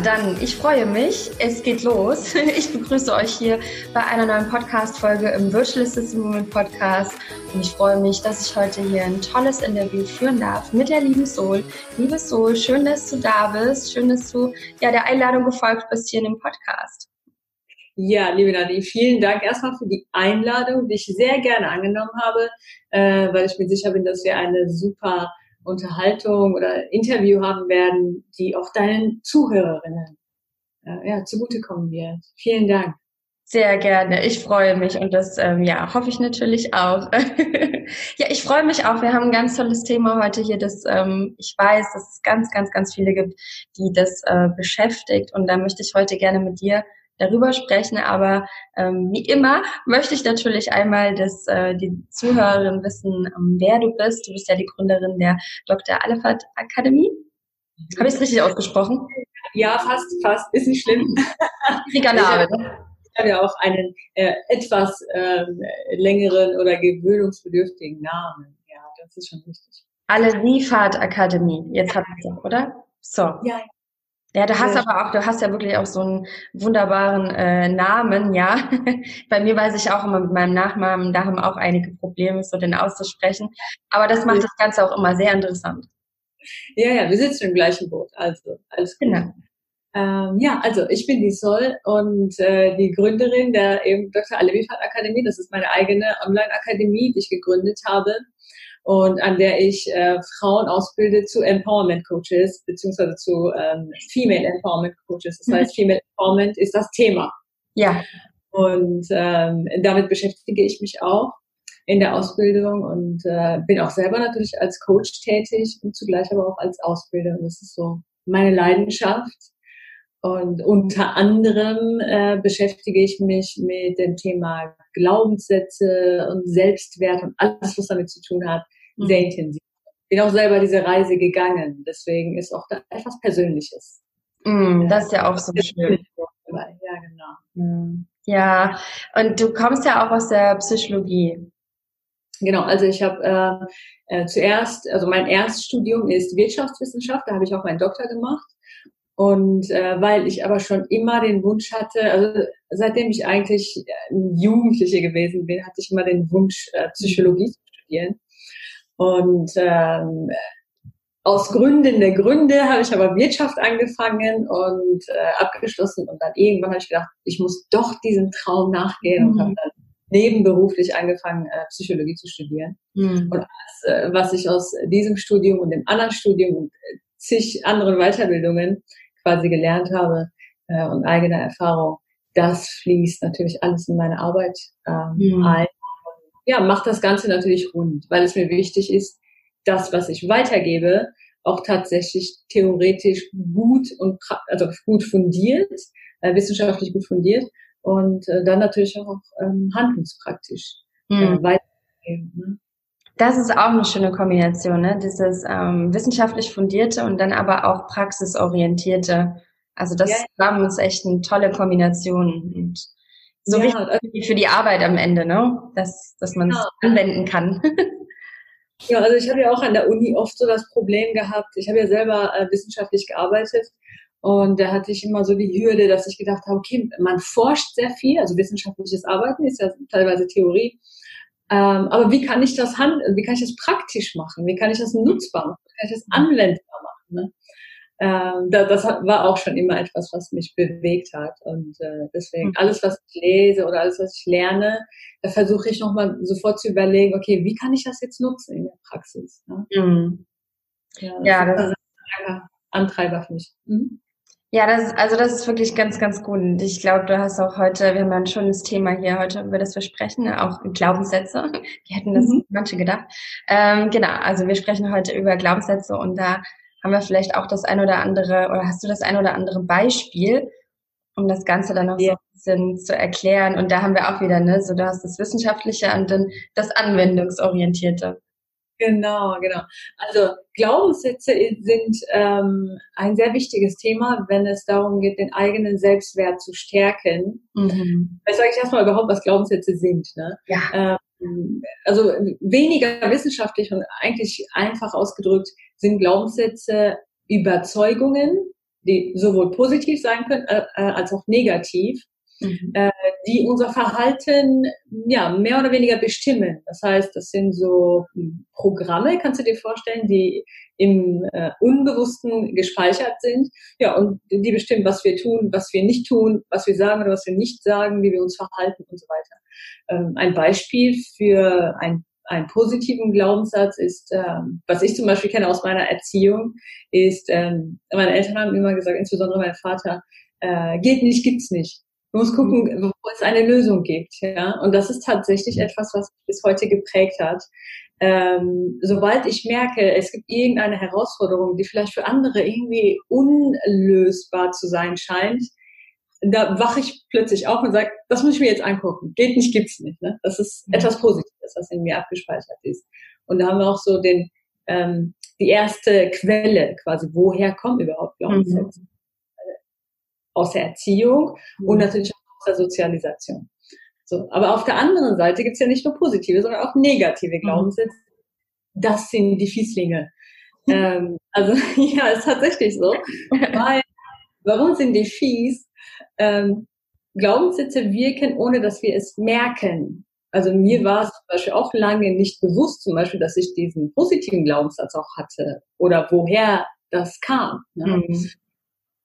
Dann, ich freue mich. Es geht los. Ich begrüße euch hier bei einer neuen Podcast-Folge im Virtual Assistant Moment Podcast. Und ich freue mich, dass ich heute hier ein tolles Interview führen darf mit der lieben Sol. Liebe Sol, schön, dass du da bist. Schön, dass du ja der Einladung gefolgt bist hier in dem Podcast. Ja, liebe Nadine, vielen Dank erstmal für die Einladung, die ich sehr gerne angenommen habe, äh, weil ich mir sicher bin, dass wir eine super Unterhaltung oder Interview haben werden, die auch deinen Zuhörerinnen äh, ja, zugutekommen wird. Vielen Dank. Sehr gerne. Ich freue mich und das ähm, ja hoffe ich natürlich auch. ja, ich freue mich auch. Wir haben ein ganz tolles Thema heute hier, das ähm, ich weiß, dass es ganz, ganz, ganz viele gibt, die das äh, beschäftigt und da möchte ich heute gerne mit dir darüber sprechen. Aber ähm, wie immer möchte ich natürlich einmal, dass äh, die Zuhörerinnen wissen, ähm, wer du bist. Du bist ja die Gründerin der Dr. Alefat Akademie. Habe ich es richtig ausgesprochen? Ja, fast, fast. Ist nicht schlimm. Name. Ich habe ja auch einen äh, etwas ähm, längeren oder gewöhnungsbedürftigen Namen. Ja, das ist schon richtig. Alle Liefert Akademie. Jetzt habt ihr es, oder? So. Ja, ja, du hast ja. aber auch, du hast ja wirklich auch so einen wunderbaren äh, Namen, ja. Bei mir weiß ich auch immer mit meinem Nachnamen, da haben auch einige Probleme, so den auszusprechen. Aber das macht das Ganze auch immer sehr interessant. Ja, ja, wir sitzen im gleichen Boot, also alles gut. Genau. Ähm, ja, also ich bin die Sol und äh, die Gründerin der eben Dr. Alevifat Akademie. Das ist meine eigene Online-Akademie, die ich gegründet habe und an der ich äh, Frauen ausbilde zu Empowerment Coaches beziehungsweise zu ähm, Female Empowerment Coaches. Das heißt, Female Empowerment ist das Thema. Ja. Und ähm, damit beschäftige ich mich auch in der Ausbildung und äh, bin auch selber natürlich als Coach tätig und zugleich aber auch als Ausbilder. Und das ist so meine Leidenschaft. Und unter anderem äh, beschäftige ich mich mit dem Thema Glaubenssätze und Selbstwert und alles, was damit zu tun hat, mhm. sehr intensiv. Bin auch selber diese Reise gegangen. Deswegen ist auch da etwas Persönliches. Mm, das ist ja auch so schön. Ja, genau. Mm. Ja, und du kommst ja auch aus der Psychologie. Genau, also ich habe äh, äh, zuerst, also mein Erststudium ist Wirtschaftswissenschaft, da habe ich auch meinen Doktor gemacht. Und äh, weil ich aber schon immer den Wunsch hatte, also seitdem ich eigentlich Jugendliche gewesen bin, hatte ich immer den Wunsch, äh, Psychologie zu studieren. Und ähm, aus Gründen der Gründe habe ich aber Wirtschaft angefangen und äh, abgeschlossen und dann irgendwann habe ich gedacht, ich muss doch diesem Traum nachgehen mhm. und habe dann nebenberuflich angefangen, äh, Psychologie zu studieren. Mhm. Und alles, äh, was ich aus diesem Studium und dem anderen Studium und äh, zig anderen Weiterbildungen quasi gelernt habe äh, und eigene Erfahrung, das fließt natürlich alles in meine Arbeit ähm, mhm. ein. Ja, macht das Ganze natürlich rund, weil es mir wichtig ist, das, was ich weitergebe, auch tatsächlich theoretisch gut und also gut fundiert, äh, wissenschaftlich gut fundiert und äh, dann natürlich auch ähm, handlungspraktisch äh, mhm. weitergeben. Ne? Das ist auch eine schöne Kombination, ne? Dieses ähm, wissenschaftlich fundierte und dann aber auch praxisorientierte. Also das ja. zusammen ist echt eine tolle Kombination und so ja, wichtig für die Arbeit am Ende, ne? Dass, dass man es ja. anwenden kann. ja, also ich habe ja auch an der Uni oft so das Problem gehabt. Ich habe ja selber äh, wissenschaftlich gearbeitet und da hatte ich immer so die Hürde, dass ich gedacht habe, okay, man forscht sehr viel, also wissenschaftliches Arbeiten ist ja teilweise Theorie. Ähm, aber wie kann ich das hand wie kann ich das praktisch machen? Wie kann ich das nutzbar machen? Wie kann ich das anwendbar machen? Ne? Ähm, das war auch schon immer etwas, was mich bewegt hat. Und äh, deswegen mhm. alles, was ich lese oder alles, was ich lerne, da versuche ich nochmal sofort zu überlegen, okay, wie kann ich das jetzt nutzen in der Praxis? Ne? Mhm. Ja, das, ja, das ist ein Antreiber für mich. Mhm. Ja, das ist, also das ist wirklich ganz, ganz gut. Und ich glaube, du hast auch heute, wir haben ein schönes Thema hier heute, über das wir sprechen, auch Glaubenssätze. Wir hätten das mhm. manche gedacht. Ähm, genau, also wir sprechen heute über Glaubenssätze und da haben wir vielleicht auch das ein oder andere, oder hast du das ein oder andere Beispiel, um das Ganze dann noch ja. so ein bisschen zu erklären? Und da haben wir auch wieder, ne, so du hast das Wissenschaftliche und dann das Anwendungsorientierte. Genau, genau. Also Glaubenssätze sind ähm, ein sehr wichtiges Thema, wenn es darum geht, den eigenen Selbstwert zu stärken. Mhm. Jetzt sage ich erstmal überhaupt, was Glaubenssätze sind. Ne? Ja. Ähm, also weniger wissenschaftlich und eigentlich einfach ausgedrückt sind Glaubenssätze Überzeugungen, die sowohl positiv sein können äh, äh, als auch negativ, mhm. äh, die unser Verhalten ja mehr oder weniger bestimmen. Das heißt, das sind so Programme, kannst du dir vorstellen, die im äh, Unbewussten gespeichert sind. Ja, und die bestimmen, was wir tun, was wir nicht tun, was wir sagen oder was wir nicht sagen, wie wir uns verhalten und so weiter. Ähm, ein Beispiel für ein einen positiven Glaubenssatz ist, ähm, was ich zum Beispiel kenne aus meiner Erziehung, ist, ähm, meine Eltern haben immer gesagt, insbesondere mein Vater, äh, geht nicht, gibt's nicht. Du musst gucken, wo es eine Lösung gibt. Ja? Und das ist tatsächlich etwas, was mich bis heute geprägt hat. Ähm, sobald ich merke, es gibt irgendeine Herausforderung, die vielleicht für andere irgendwie unlösbar zu sein scheint, da wache ich plötzlich auf und sage, das muss ich mir jetzt angucken. Geht nicht, gibt's nicht. Ne? Das ist mhm. etwas Positives, was in mir abgespeichert ist. Und da haben wir auch so den, ähm, die erste Quelle quasi, woher kommen überhaupt Glaubenssätze? Mhm. Aus der Erziehung mhm. und natürlich auch aus der Sozialisation. So, aber auf der anderen Seite gibt's ja nicht nur positive, sondern auch negative mhm. Glaubenssätze. Das sind die Fieslinge. ähm, also ja, ist tatsächlich so. Weil, warum sind die fies? ähm, Glaubenssätze wirken, ohne dass wir es merken. Also mir mhm. war es zum Beispiel auch lange nicht bewusst, zum Beispiel, dass ich diesen positiven Glaubenssatz auch hatte oder woher das kam. Ne? Mhm.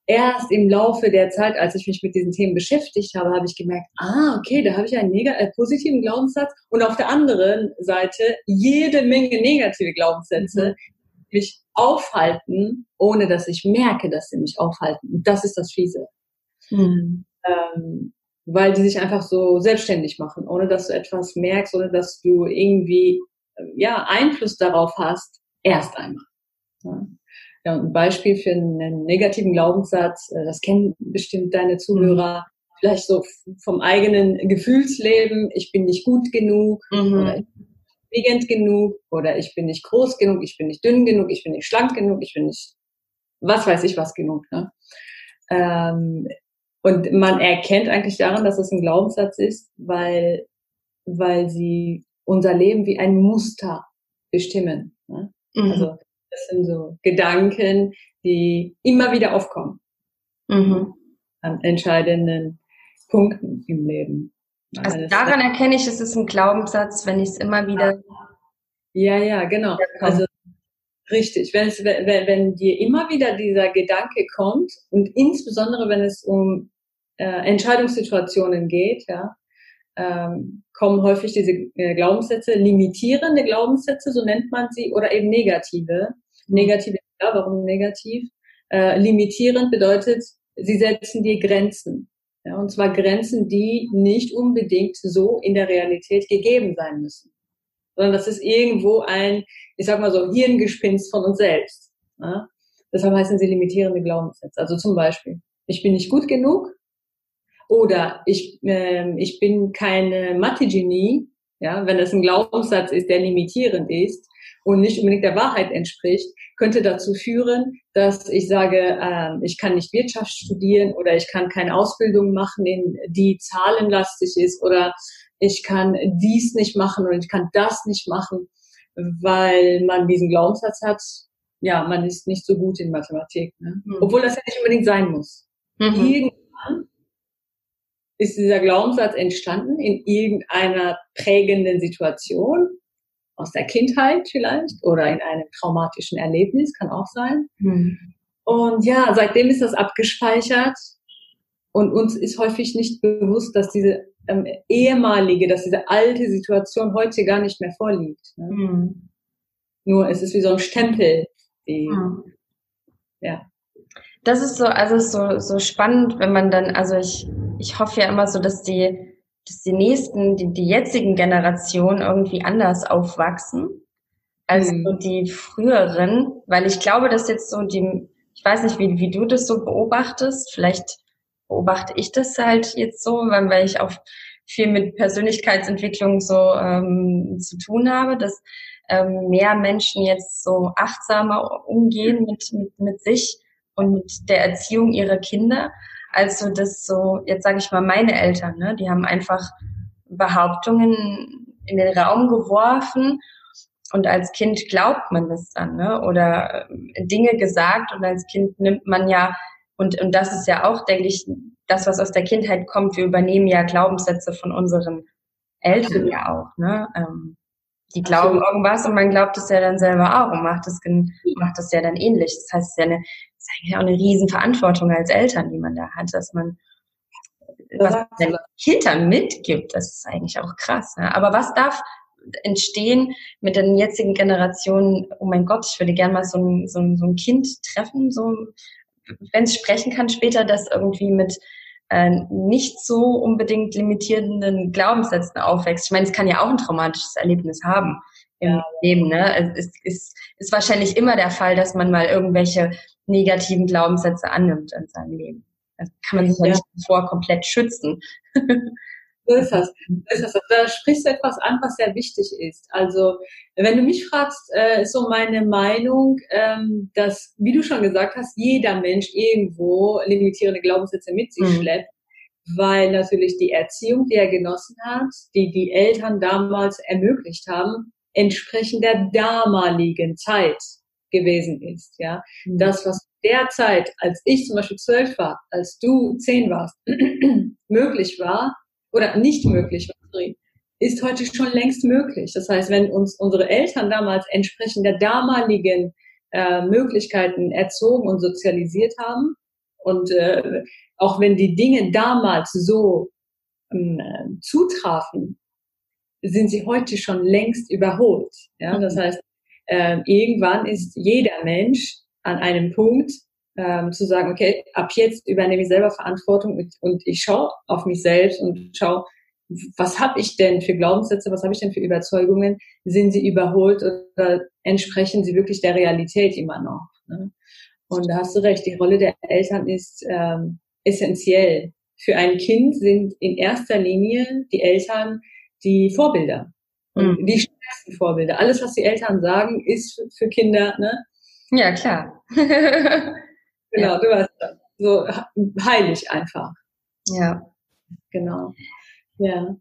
Erst im Laufe der Zeit, als ich mich mit diesen Themen beschäftigt habe, habe ich gemerkt, ah, okay, da habe ich einen äh, positiven Glaubenssatz und auf der anderen Seite jede Menge negative Glaubenssätze, mhm. die mich aufhalten, ohne dass ich merke, dass sie mich aufhalten. Und das ist das Fiese. Mhm. Ähm, weil die sich einfach so selbstständig machen, ohne dass du etwas merkst, ohne dass du irgendwie ähm, ja, Einfluss darauf hast, erst einmal. Ja. Ja ein Beispiel für einen negativen Glaubenssatz, äh, das kennen bestimmt deine Zuhörer, mhm. vielleicht so vom eigenen Gefühlsleben, ich bin nicht gut genug mhm. oder ich bin intelligent genug oder ich bin nicht groß genug, ich bin nicht dünn genug, ich bin nicht schlank genug, ich bin nicht was weiß ich was genug. Ne? Ähm, und man erkennt eigentlich daran, dass es ein Glaubenssatz ist, weil, weil sie unser Leben wie ein Muster bestimmen. Ne? Mhm. Also das sind so Gedanken, die immer wieder aufkommen mhm. an entscheidenden Punkten im Leben. Also daran erkenne ich, es ist ein Glaubenssatz, wenn ich es immer wieder. Ja, ja, genau. Also richtig, wenn, es, wenn, wenn dir immer wieder dieser Gedanke kommt und insbesondere wenn es um äh, Entscheidungssituationen geht, ja, ähm, kommen häufig diese äh, Glaubenssätze, limitierende Glaubenssätze, so nennt man sie, oder eben negative. Negative, ja, warum negativ? Äh, limitierend bedeutet, sie setzen dir Grenzen. Ja, und zwar Grenzen, die nicht unbedingt so in der Realität gegeben sein müssen. Sondern das ist irgendwo ein, ich sag mal so, Hirngespinst von uns selbst. Ja? Deshalb heißen sie limitierende Glaubenssätze. Also zum Beispiel, ich bin nicht gut genug, oder ich, äh, ich bin keine Mathe-Genie, ja, wenn das ein Glaubenssatz ist, der limitierend ist und nicht unbedingt der Wahrheit entspricht, könnte dazu führen, dass ich sage, äh, ich kann nicht Wirtschaft studieren oder ich kann keine Ausbildung machen, die zahlenlastig ist oder ich kann dies nicht machen oder ich kann das nicht machen, weil man diesen Glaubenssatz hat, ja, man ist nicht so gut in Mathematik. Ne? Mhm. Obwohl das ja nicht unbedingt sein muss. Mhm. Irgendwann ist dieser Glaubenssatz entstanden in irgendeiner prägenden Situation, aus der Kindheit vielleicht oder in einem traumatischen Erlebnis, kann auch sein. Mhm. Und ja, seitdem ist das abgespeichert und uns ist häufig nicht bewusst, dass diese ähm, ehemalige, dass diese alte Situation heute gar nicht mehr vorliegt. Ne? Mhm. Nur es ist wie so ein Stempel, die, mhm. ja. Das ist so, also so, so spannend, wenn man dann, also ich ich hoffe ja immer so, dass die, dass die nächsten, die, die jetzigen Generationen irgendwie anders aufwachsen als mhm. die früheren, weil ich glaube, dass jetzt so die, ich weiß nicht, wie, wie du das so beobachtest, vielleicht beobachte ich das halt jetzt so, weil, weil ich auch viel mit Persönlichkeitsentwicklung so ähm, zu tun habe, dass ähm, mehr Menschen jetzt so achtsamer umgehen mit, mit, mit sich und mit der Erziehung ihrer Kinder also das so, jetzt sage ich mal, meine Eltern, ne, die haben einfach Behauptungen in den Raum geworfen und als Kind glaubt man das dann, ne? Oder äh, Dinge gesagt und als Kind nimmt man ja Und, und das ist ja auch, denke ich, das, was aus der Kindheit kommt. Wir übernehmen ja Glaubenssätze von unseren Eltern ja auch. Ne? Ähm, die glauben irgendwas und man glaubt es ja dann selber auch und macht es macht es ja dann ähnlich. Das heißt, es ist ja eine, ist eigentlich auch eine Riesenverantwortung als Eltern, die man da hat, dass man was den Kindern mitgibt, das ist eigentlich auch krass. Ne? Aber was darf entstehen mit den jetzigen Generationen? Oh mein Gott, ich würde gerne mal so ein, so ein, so ein Kind treffen, so wenn es sprechen kann später, das irgendwie mit äh, nicht so unbedingt limitierenden Glaubenssätzen aufwächst. Ich meine, es kann ja auch ein traumatisches Erlebnis haben im ja. Leben. Ne? Es ist, ist wahrscheinlich immer der Fall, dass man mal irgendwelche negativen Glaubenssätze annimmt in seinem Leben. Da kann man sich ja, nicht vor komplett schützen. So ist das. So ist das. Da sprichst du etwas an, was sehr wichtig ist. Also, wenn du mich fragst, äh, ist so meine Meinung, ähm, dass, wie du schon gesagt hast, jeder Mensch irgendwo limitierende Glaubenssätze mit sich mhm. schleppt, weil natürlich die Erziehung, die er genossen hat, die die Eltern damals ermöglicht haben, entsprechend der damaligen Zeit gewesen ist. Ja, mhm. das, was derzeit, als ich zum Beispiel zwölf war, als du zehn warst, möglich war, oder nicht möglich war, ist heute schon längst möglich. Das heißt, wenn uns unsere Eltern damals entsprechend der damaligen äh, Möglichkeiten erzogen und sozialisiert haben und äh, auch wenn die Dinge damals so ähm, zutrafen, sind sie heute schon längst überholt. Ja, das mhm. heißt, äh, irgendwann ist jeder Mensch an einem Punkt, ähm, zu sagen, okay, ab jetzt übernehme ich selber Verantwortung und, und ich schaue auf mich selbst und schaue, was habe ich denn für Glaubenssätze, was habe ich denn für Überzeugungen, sind sie überholt oder entsprechen sie wirklich der Realität immer noch? Ne? Und da hast du recht, die Rolle der Eltern ist ähm, essentiell. Für ein Kind sind in erster Linie die Eltern die Vorbilder. Mhm. Die stärksten Vorbilder. Alles, was die Eltern sagen, ist für Kinder, ne? Ja, klar. Genau, ja. du weißt das. So heilig einfach. Ja. Genau. Ja.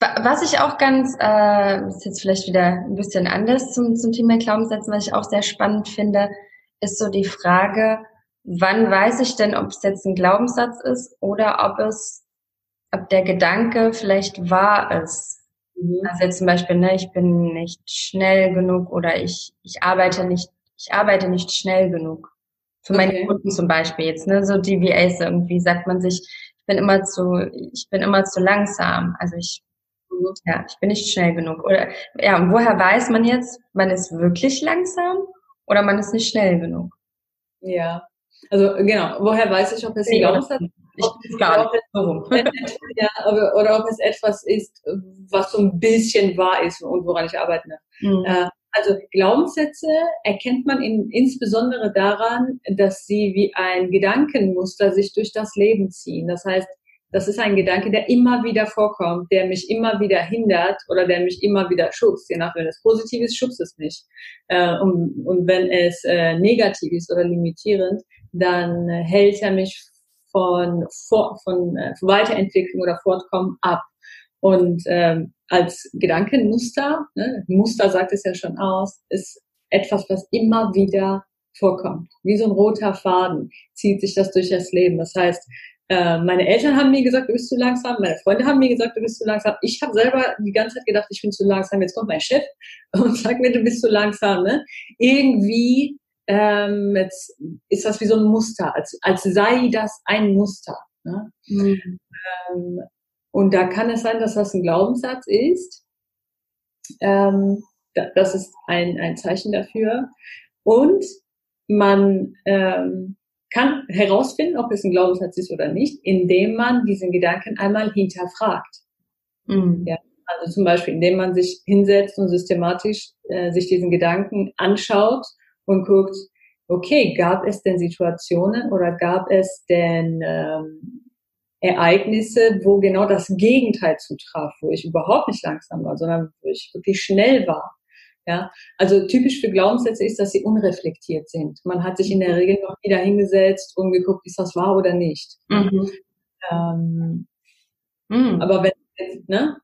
Was ich auch ganz, äh, ist jetzt vielleicht wieder ein bisschen anders zum, zum Thema Glaubenssätzen, was ich auch sehr spannend finde, ist so die Frage, wann weiß ich denn, ob es jetzt ein Glaubenssatz ist oder ob es, ob der Gedanke vielleicht wahr ist. Mhm. Also jetzt zum Beispiel, ne, ich bin nicht schnell genug oder ich, ich arbeite nicht, ich arbeite nicht schnell genug. Für meine okay. Kunden zum Beispiel jetzt, ne, so DVAs irgendwie sagt man sich, ich bin immer zu, ich bin immer zu langsam. Also ich, ja, ich bin nicht schnell genug. Oder, ja, und woher weiß man jetzt, man ist wirklich langsam oder man ist nicht schnell genug? Ja. Also, genau. Woher weiß ich, ob es nee, Glaubenssatz ich weiß gar nicht. Ja, aber, oder ob es etwas ist, was so ein bisschen wahr ist und woran ich arbeite. Mhm. Äh, also Glaubenssätze erkennt man in, insbesondere daran, dass sie wie ein Gedankenmuster sich durch das Leben ziehen. Das heißt, das ist ein Gedanke, der immer wieder vorkommt, der mich immer wieder hindert oder der mich immer wieder schubst. Je nach wenn es positiv ist, schubst es mich. Äh, und, und wenn es äh, negativ ist oder limitierend, dann hält er mich von, von, von äh, Weiterentwicklung oder Fortkommen ab. Und ähm, als Gedankenmuster, ne, Muster sagt es ja schon aus, ist etwas, was immer wieder vorkommt. Wie so ein roter Faden zieht sich das durch das Leben. Das heißt, äh, meine Eltern haben mir gesagt, du bist zu langsam, meine Freunde haben mir gesagt, du bist zu langsam. Ich habe selber die ganze Zeit gedacht, ich bin zu langsam. Jetzt kommt mein Chef und sagt mir, du bist zu langsam. Ne? Irgendwie ähm, jetzt ist das wie so ein Muster, als, als sei das ein Muster. Ne? Mhm. Ähm, und da kann es sein, dass das ein Glaubenssatz ist. Ähm, das ist ein, ein Zeichen dafür. Und man ähm, kann herausfinden, ob es ein Glaubenssatz ist oder nicht, indem man diesen Gedanken einmal hinterfragt. Mhm. Ja, also zum Beispiel, indem man sich hinsetzt und systematisch äh, sich diesen Gedanken anschaut und guckt, okay, gab es denn Situationen oder gab es denn ähm, Ereignisse, wo genau das Gegenteil zutraf, wo ich überhaupt nicht langsam war, sondern wo ich wirklich schnell war. Ja, also typisch für Glaubenssätze ist, dass sie unreflektiert sind. Man hat sich in der Regel noch wieder hingesetzt und geguckt, ist das wahr oder nicht. Mhm. Ähm, mhm. Aber wenn, ne?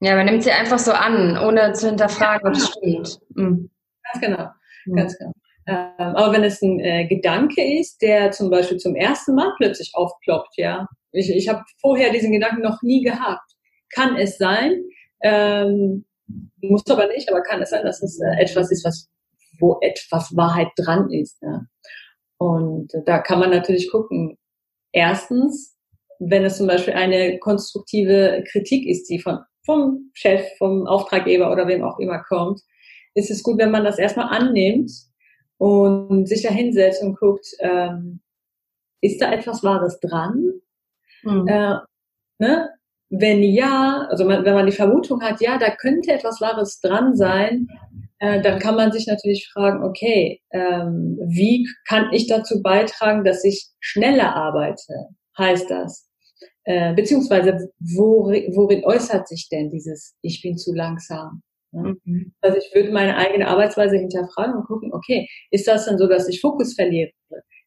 Ja, man nimmt sie einfach so an, ohne zu hinterfragen, ob es stimmt. Mhm. Ganz genau, ganz genau. Ähm, aber wenn es ein äh, Gedanke ist, der zum Beispiel zum ersten Mal plötzlich aufploppt, ja, ich, ich habe vorher diesen Gedanken noch nie gehabt, kann es sein, ähm, muss aber nicht, aber kann es sein, dass es äh, etwas ist, was wo etwas Wahrheit dran ist. Ja. Und da kann man natürlich gucken. Erstens, wenn es zum Beispiel eine konstruktive Kritik ist, die von, vom Chef, vom Auftraggeber oder wem auch immer kommt, ist es gut, wenn man das erstmal annimmt und sich da hinsetzt und guckt, ähm, ist da etwas Wahres dran? Mhm. Äh, ne? Wenn ja, also man, wenn man die Vermutung hat, ja, da könnte etwas Wahres dran sein, äh, dann kann man sich natürlich fragen, okay, ähm, wie kann ich dazu beitragen, dass ich schneller arbeite? Heißt das? Äh, beziehungsweise worin, worin äußert sich denn dieses Ich bin zu langsam? Mhm. Also ich würde meine eigene Arbeitsweise hinterfragen und gucken, okay, ist das denn so, dass ich Fokus verliere?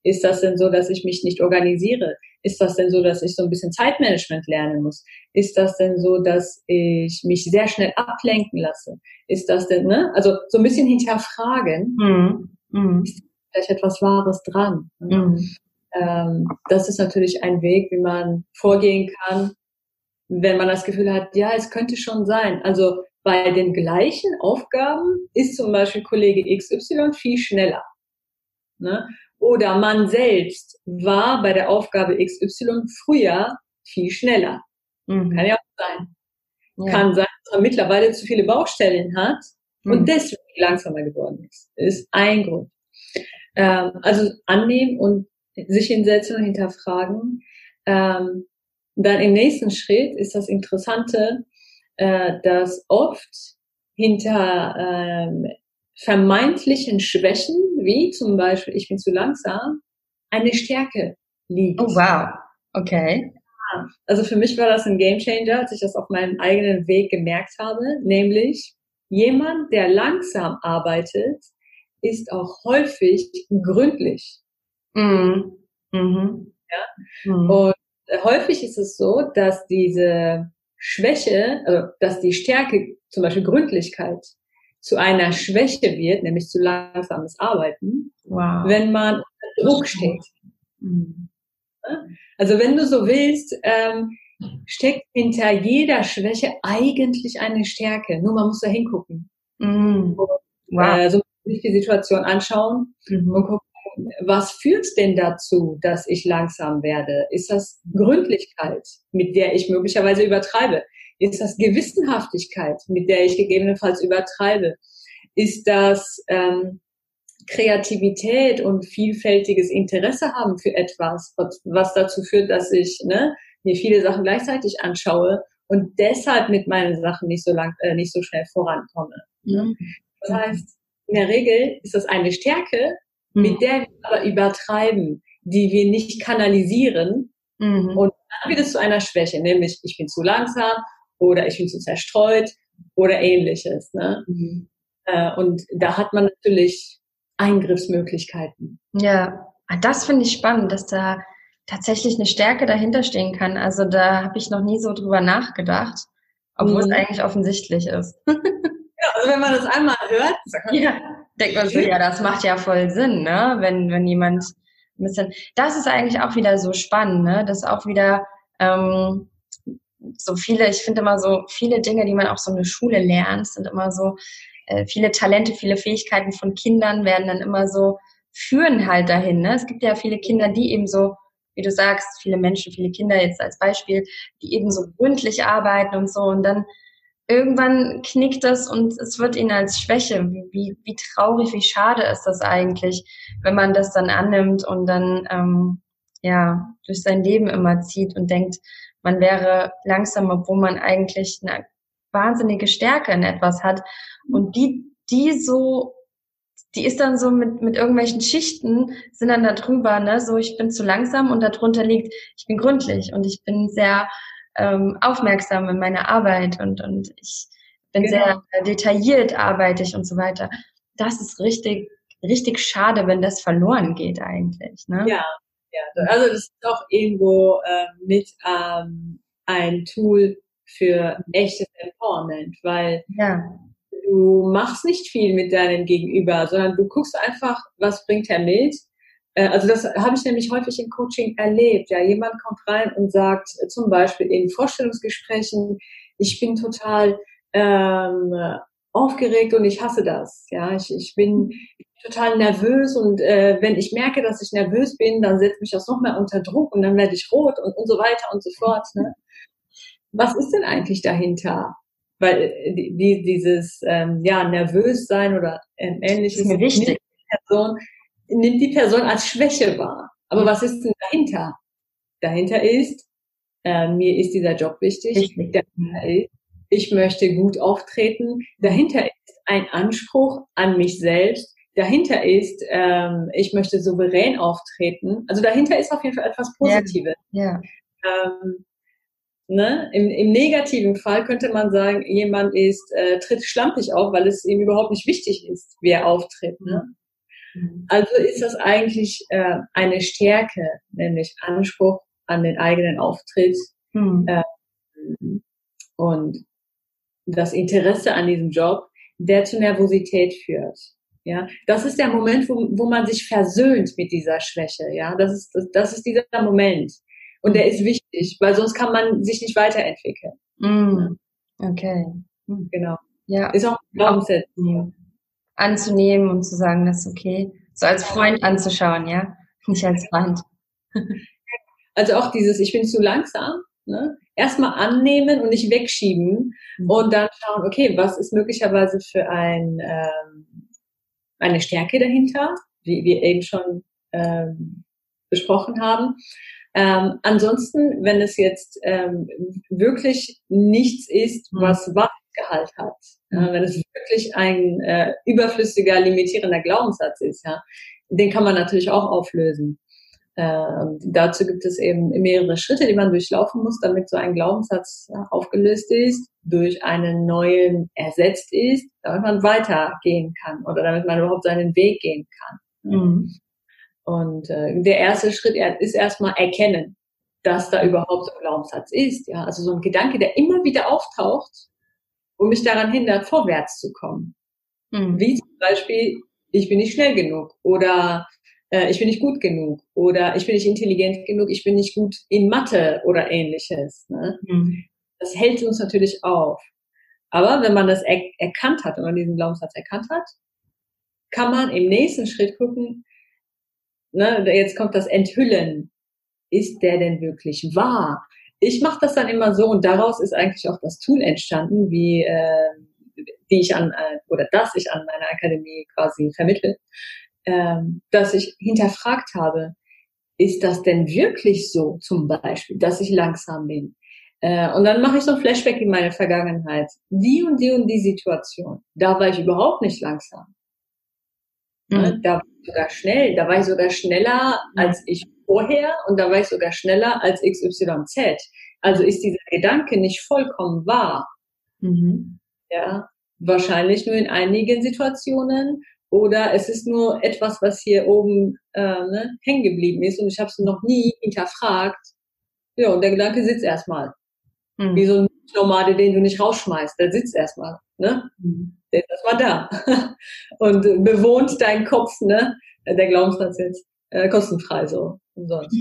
Ist das denn so, dass ich mich nicht organisiere? Ist das denn so, dass ich so ein bisschen Zeitmanagement lernen muss? Ist das denn so, dass ich mich sehr schnell ablenken lasse? Ist das denn, ne? Also so ein bisschen hinterfragen, mhm. Mhm. ist vielleicht etwas Wahres dran? Mhm. Ähm, das ist natürlich ein Weg, wie man vorgehen kann, wenn man das Gefühl hat, ja, es könnte schon sein. Also bei den gleichen Aufgaben ist zum Beispiel Kollege XY viel schneller. Ne? Oder man selbst war bei der Aufgabe XY früher viel schneller. Mhm. Kann ja auch sein. Ja. Kann sein, dass man mittlerweile zu viele Baustellen hat mhm. und deswegen langsamer geworden ist. Ist ein Grund. Ähm, also annehmen und sich hinsetzen und hinterfragen. Ähm, dann im nächsten Schritt ist das Interessante, äh, dass oft hinter ähm, vermeintlichen Schwächen, wie zum Beispiel ich bin zu langsam, eine Stärke liegt. Oh wow, okay. Also für mich war das ein Gamechanger, als ich das auf meinem eigenen Weg gemerkt habe, nämlich jemand, der langsam arbeitet, ist auch häufig gründlich. Mhm. Mhm. Ja? Mhm. Und häufig ist es so, dass diese Schwäche, also dass die Stärke, zum Beispiel Gründlichkeit, zu einer Schwäche wird, nämlich zu langsames Arbeiten, wow. wenn man unter Druck steht. Mhm. Also wenn du so willst, ähm, steckt hinter jeder Schwäche eigentlich eine Stärke. Nur man muss da hingucken. Mhm. Wow. äh, so sich die Situation anschauen mhm. und gucken, was führt denn dazu, dass ich langsam werde? Ist das Gründlichkeit, mit der ich möglicherweise übertreibe? Ist das Gewissenhaftigkeit, mit der ich gegebenenfalls übertreibe? Ist das ähm, Kreativität und vielfältiges Interesse haben für etwas, was dazu führt, dass ich ne, mir viele Sachen gleichzeitig anschaue und deshalb mit meinen Sachen nicht so lang, äh, nicht so schnell vorankomme. Mhm. Das heißt, in der Regel ist das eine Stärke, mhm. mit der wir aber übertreiben, die wir nicht kanalisieren mhm. und dann wird es zu einer Schwäche, nämlich ich bin zu langsam oder ich bin zu zerstreut oder ähnliches. Ne? Mhm. Äh, und da hat man natürlich Eingriffsmöglichkeiten. Ja, ah, das finde ich spannend, dass da tatsächlich eine Stärke dahinter stehen kann. Also da habe ich noch nie so drüber nachgedacht, obwohl mhm. es eigentlich offensichtlich ist. also wenn man das einmal hört, ja, denkt man so, ja, das macht ja voll Sinn, ne? Wenn, wenn jemand ein bisschen. Das ist eigentlich auch wieder so spannend, ne? Das ist auch wieder ähm, so viele, ich finde immer so viele Dinge, die man auch so in der Schule lernt, sind immer so, äh, viele Talente, viele Fähigkeiten von Kindern werden dann immer so, führen halt dahin. Ne? Es gibt ja viele Kinder, die eben so, wie du sagst, viele Menschen, viele Kinder jetzt als Beispiel, die eben so gründlich arbeiten und so und dann irgendwann knickt das und es wird ihnen als Schwäche. Wie, wie, wie traurig, wie schade ist das eigentlich, wenn man das dann annimmt und dann ähm, ja durch sein Leben immer zieht und denkt, man wäre langsam, obwohl man eigentlich eine wahnsinnige Stärke in etwas hat. Und die, die so, die ist dann so mit, mit irgendwelchen Schichten, sind dann da drüber, ne, so ich bin zu langsam und darunter liegt, ich bin gründlich und ich bin sehr ähm, aufmerksam in meiner Arbeit und, und ich bin genau. sehr detailliert arbeite ich und so weiter. Das ist richtig, richtig schade, wenn das verloren geht eigentlich. Ne? Ja, ja. Also das ist doch irgendwo äh, mit ähm, ein Tool für echtes Empowerment, weil ja. du machst nicht viel mit deinem Gegenüber, sondern du guckst einfach, was bringt er mit. Äh, also das habe ich nämlich häufig im Coaching erlebt. Ja, jemand kommt rein und sagt äh, zum Beispiel in Vorstellungsgesprächen, ich bin total ähm, aufgeregt und ich hasse das. Ja, ich, ich bin total nervös und äh, wenn ich merke, dass ich nervös bin, dann setzt mich das noch mehr unter Druck und dann werde ich rot und, und so weiter und so fort. Ne? Was ist denn eigentlich dahinter? Weil äh, die, dieses ähm, ja nervös sein oder ähm, ähnliches ist mir wichtig. Person, nimmt die Person als Schwäche wahr. Aber was ist denn dahinter? Dahinter ist, äh, mir ist dieser Job wichtig. Dahinter ist, ich möchte gut auftreten. Dahinter ist ein Anspruch an mich selbst. Dahinter ist, ähm, ich möchte souverän auftreten. Also dahinter ist auf jeden Fall etwas Positives. Ja. ja. Ähm, ne? Im, Im negativen Fall könnte man sagen, jemand ist äh, tritt schlampig auf, weil es ihm überhaupt nicht wichtig ist, wie er auftritt. Ne? Mhm. Also ist das eigentlich äh, eine Stärke, nämlich Anspruch an den eigenen Auftritt. Mhm. Äh, und das Interesse an diesem Job, der zu Nervosität führt. Ja, das ist der Moment, wo, wo man sich versöhnt mit dieser Schwäche. Ja, das ist, das, das ist dieser Moment. Und der ist wichtig, weil sonst kann man sich nicht weiterentwickeln. Mm. Okay. Mm. Genau. Ja. Ist auch ein Glaubenssatz. Anzunehmen und zu sagen, das ist okay. So als Freund anzuschauen, ja? Nicht als Feind. Also auch dieses, ich bin zu langsam, Ne? Erstmal annehmen und nicht wegschieben mhm. und dann schauen, okay, was ist möglicherweise für ein, ähm, eine Stärke dahinter, wie wir eben schon ähm, besprochen haben. Ähm, ansonsten, wenn es jetzt ähm, wirklich nichts ist, mhm. was Wahrheitsgehalt hat, äh, wenn es wirklich ein äh, überflüssiger, limitierender Glaubenssatz ist, ja, den kann man natürlich auch auflösen. Äh, dazu gibt es eben mehrere Schritte, die man durchlaufen muss, damit so ein Glaubenssatz aufgelöst ist, durch einen neuen ersetzt ist, damit man weitergehen kann oder damit man überhaupt seinen Weg gehen kann. Mhm. Und äh, der erste Schritt ist erstmal erkennen, dass da überhaupt so ein Glaubenssatz ist. Ja, also so ein Gedanke, der immer wieder auftaucht und mich daran hindert, vorwärts zu kommen. Mhm. Wie zum Beispiel, ich bin nicht schnell genug oder äh, ich bin nicht gut genug oder ich bin nicht intelligent genug, ich bin nicht gut in Mathe oder ähnliches. Ne? Mhm. Das hält uns natürlich auf. Aber wenn man das er erkannt hat, wenn man diesen Glaubenssatz erkannt hat, kann man im nächsten Schritt gucken, ne, jetzt kommt das Enthüllen. Ist der denn wirklich wahr? Ich mache das dann immer so und daraus ist eigentlich auch das Tool entstanden, wie äh, die ich an äh, oder das ich an meiner Akademie quasi vermittle ähm, dass ich hinterfragt habe, ist das denn wirklich so zum Beispiel, dass ich langsam bin? Äh, und dann mache ich so ein Flashback in meine Vergangenheit. Die und die und die Situation, da war ich überhaupt nicht langsam. Mhm. Da war ich sogar schnell, da war ich sogar schneller mhm. als ich vorher und da war ich sogar schneller als XYZ. Also ist dieser Gedanke nicht vollkommen wahr. Mhm. Ja, wahrscheinlich nur in einigen Situationen oder es ist nur etwas, was hier oben äh, ne, hängen geblieben ist und ich habe es noch nie hinterfragt. Ja, und der Gedanke sitzt erstmal. Mhm. Wie so ein Nomade, den du nicht rausschmeißt, der sitzt erstmal. Ne? Mhm. Der ist erstmal da. und bewohnt deinen Kopf, ne? Der Glaubenssatz jetzt äh, kostenfrei so umsonst.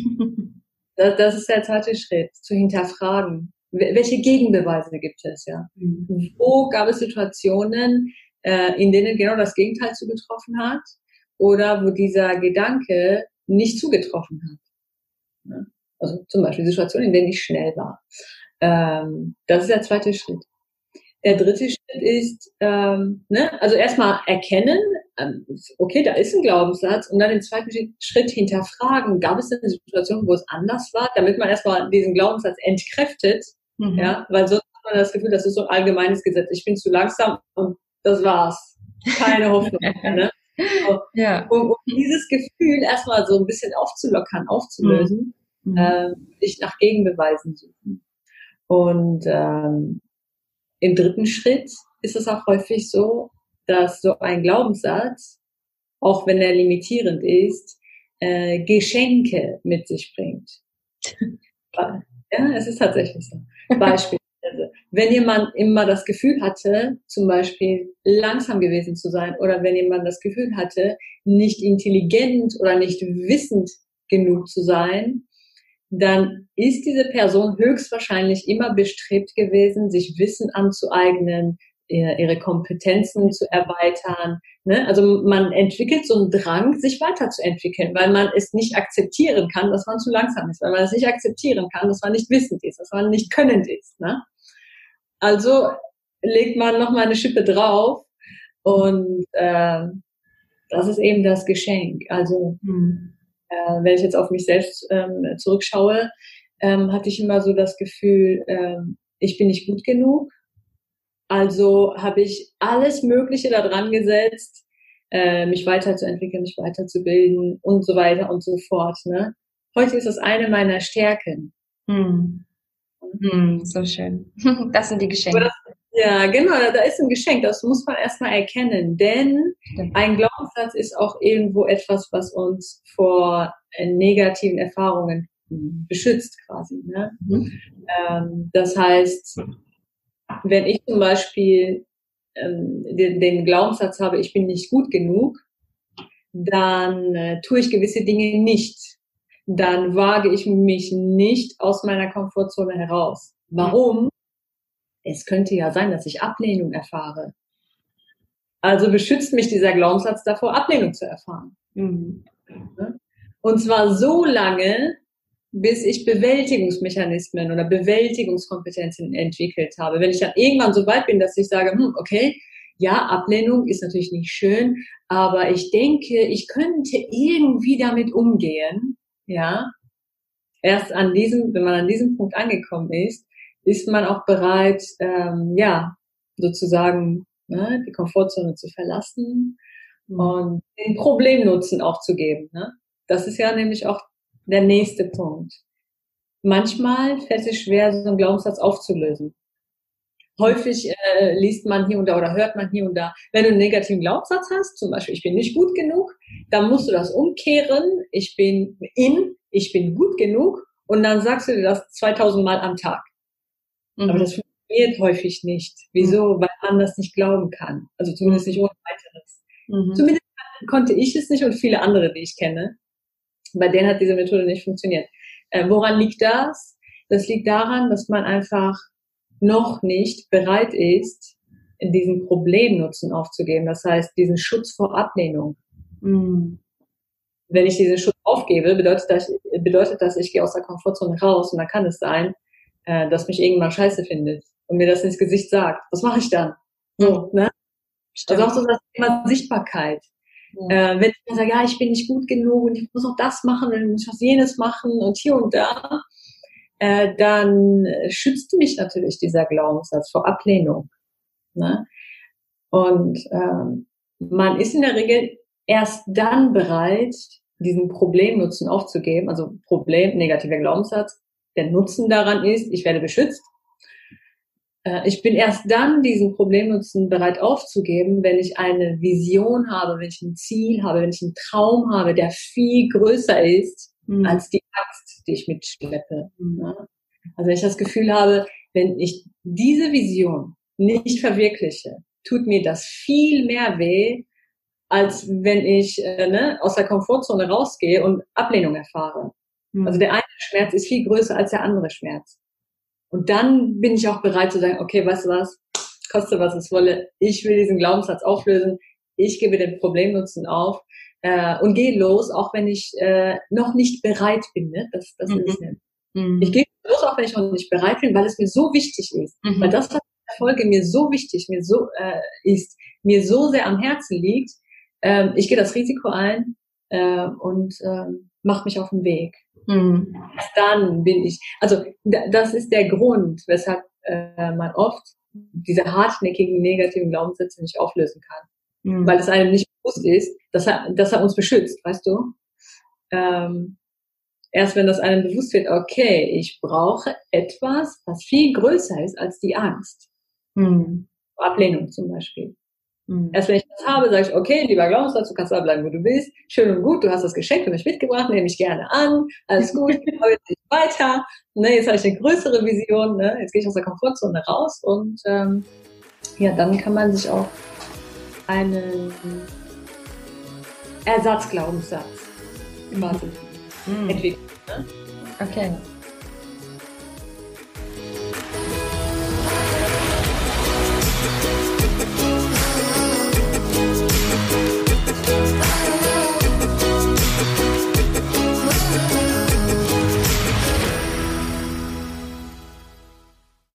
das, das ist der zweite Schritt, zu hinterfragen. Welche Gegenbeweise gibt es, ja? Mhm. Wo gab es Situationen, äh, in denen genau das Gegenteil zugetroffen hat oder wo dieser Gedanke nicht zugetroffen hat. Ne? Also zum Beispiel Situationen, in denen ich schnell war. Ähm, das ist der zweite Schritt. Der dritte Schritt ist, ähm, ne, also erstmal erkennen, okay, da ist ein Glaubenssatz und dann im zweiten Schritt hinterfragen, gab es denn eine Situation, wo es anders war, damit man erstmal diesen Glaubenssatz entkräftet, mhm. ja, weil sonst hat man das Gefühl, das ist so ein allgemeines Gesetz, ich bin zu langsam und das war's. Keine Hoffnung mehr. Ne? So. Ja. Um, um, dieses Gefühl erstmal so ein bisschen aufzulockern, aufzulösen, mhm. äh, ich nach Gegenbeweisen suchen. Und ähm, im dritten Schritt ist es auch häufig so, dass so ein Glaubenssatz, auch wenn er limitierend ist, äh, Geschenke mit sich bringt. ja, es ist tatsächlich so. Beispiel wenn jemand immer das Gefühl hatte, zum Beispiel langsam gewesen zu sein, oder wenn jemand das Gefühl hatte, nicht intelligent oder nicht wissend genug zu sein, dann ist diese Person höchstwahrscheinlich immer bestrebt gewesen, sich Wissen anzueignen, ihre Kompetenzen zu erweitern. Ne? Also man entwickelt so einen Drang, sich weiterzuentwickeln, weil man es nicht akzeptieren kann, dass man zu langsam ist, weil man es nicht akzeptieren kann, dass man nicht wissend ist, dass man nicht könnend ist. Ne? Also legt man noch mal eine Schippe drauf und äh, das ist eben das Geschenk. Also mhm. äh, wenn ich jetzt auf mich selbst ähm, zurückschaue, ähm, hatte ich immer so das Gefühl, äh, ich bin nicht gut genug also habe ich alles Mögliche da dran gesetzt, äh, mich weiterzuentwickeln, mich weiterzubilden und so weiter und so fort. Ne? Heute ist das eine meiner Stärken. Hm. Hm, so schön. Das sind die Geschenke. Ja, genau, da ist ein Geschenk. Das muss man erstmal erkennen. Denn ein Glaubenssatz ist auch irgendwo etwas, was uns vor äh, negativen Erfahrungen beschützt quasi. Ne? Mhm. Ähm, das heißt, wenn ich zum Beispiel ähm, den, den, Glaubenssatz habe, ich bin nicht gut genug, dann äh, tue ich gewisse Dinge nicht. Dann wage ich mich nicht aus meiner Komfortzone heraus. Warum? Es könnte ja sein, dass ich Ablehnung erfahre. Also beschützt mich dieser Glaubenssatz davor, Ablehnung zu erfahren. Mhm. Und zwar so lange, bis ich Bewältigungsmechanismen oder Bewältigungskompetenzen entwickelt habe. Wenn ich dann irgendwann so weit bin, dass ich sage, hm, okay, ja, Ablehnung ist natürlich nicht schön, aber ich denke, ich könnte irgendwie damit umgehen, ja. Erst an diesem, wenn man an diesem Punkt angekommen ist, ist man auch bereit, ähm, ja, sozusagen ne, die Komfortzone zu verlassen mhm. und den Problemnutzen auch zu geben. Ne? Das ist ja nämlich auch der nächste Punkt. Manchmal fällt es schwer, so einen Glaubenssatz aufzulösen. Häufig äh, liest man hier und da oder hört man hier und da, wenn du einen negativen Glaubenssatz hast, zum Beispiel, ich bin nicht gut genug, dann musst du das umkehren, ich bin in, ich bin gut genug und dann sagst du dir das 2000 Mal am Tag. Mhm. Aber das funktioniert häufig nicht. Wieso? Mhm. Weil man das nicht glauben kann. Also zumindest nicht ohne weiteres. Mhm. Zumindest konnte ich es nicht und viele andere, die ich kenne. Bei denen hat diese Methode nicht funktioniert. Äh, woran liegt das? Das liegt daran, dass man einfach noch nicht bereit ist, diesen Problemnutzen aufzugeben. Das heißt, diesen Schutz vor Ablehnung. Mhm. Wenn ich diesen Schutz aufgebe, bedeutet das, bedeutet das, ich gehe aus der Komfortzone raus und dann kann es sein, äh, dass mich irgendwann scheiße findet und mir das ins Gesicht sagt. Was mache ich dann? So, ne? Stimmt. Also auch so das Thema Sichtbarkeit. Ja. Äh, wenn ich sage, ja, ich bin nicht gut genug und ich muss auch das machen und ich muss was jenes machen und hier und da, äh, dann schützt mich natürlich dieser Glaubenssatz vor Ablehnung. Ne? Und ähm, man ist in der Regel erst dann bereit, diesen Problemnutzen aufzugeben, also Problem, negativer Glaubenssatz, der Nutzen daran ist, ich werde beschützt, ich bin erst dann diesen Problemnutzen bereit aufzugeben, wenn ich eine Vision habe, wenn ich ein Ziel habe, wenn ich einen Traum habe, der viel größer ist mhm. als die Angst, die ich mitschleppe. Mhm. Also wenn ich das Gefühl habe, wenn ich diese Vision nicht verwirkliche, tut mir das viel mehr weh, als wenn ich äh, ne, aus der Komfortzone rausgehe und Ablehnung erfahre. Mhm. Also der eine Schmerz ist viel größer als der andere Schmerz. Und dann bin ich auch bereit zu sagen, okay, weißt du was, koste was es wolle, ich will diesen Glaubenssatz auflösen, ich gebe den Problemnutzen auf äh, und gehe los, auch wenn ich äh, noch nicht bereit bin. Ne? Das, das mhm. ist nicht. Mhm. Ich gehe los, auch wenn ich noch nicht bereit bin, weil es mir so wichtig ist. Mhm. Weil das, was in der Folge mir so wichtig mir so äh, ist, mir so sehr am Herzen liegt, äh, ich gehe das Risiko ein äh, und äh, mache mich auf den Weg. Mhm. Dann bin ich, also das ist der Grund, weshalb äh, man oft diese hartnäckigen negativen Glaubenssätze nicht auflösen kann. Mhm. Weil es einem nicht bewusst ist, dass er, dass er uns beschützt, weißt du? Ähm, erst wenn das einem bewusst wird, okay, ich brauche etwas, was viel größer ist als die Angst. Mhm. Ablehnung zum Beispiel. Mhm. Erst wenn ich das habe, sage ich, okay, lieber Glaubenssatz, du kannst da bleiben, wo du bist. Schön und gut, du hast das Geschenk für mich mitgebracht, nehme ich gerne an. Alles gut, ich heute nicht weiter. Ne, jetzt habe ich eine größere Vision. Ne? Jetzt gehe ich aus der Komfortzone raus und ähm, ja, dann kann man sich auch einen Ersatzglaubenssatz quasi mhm. entwickeln. Ne? Okay.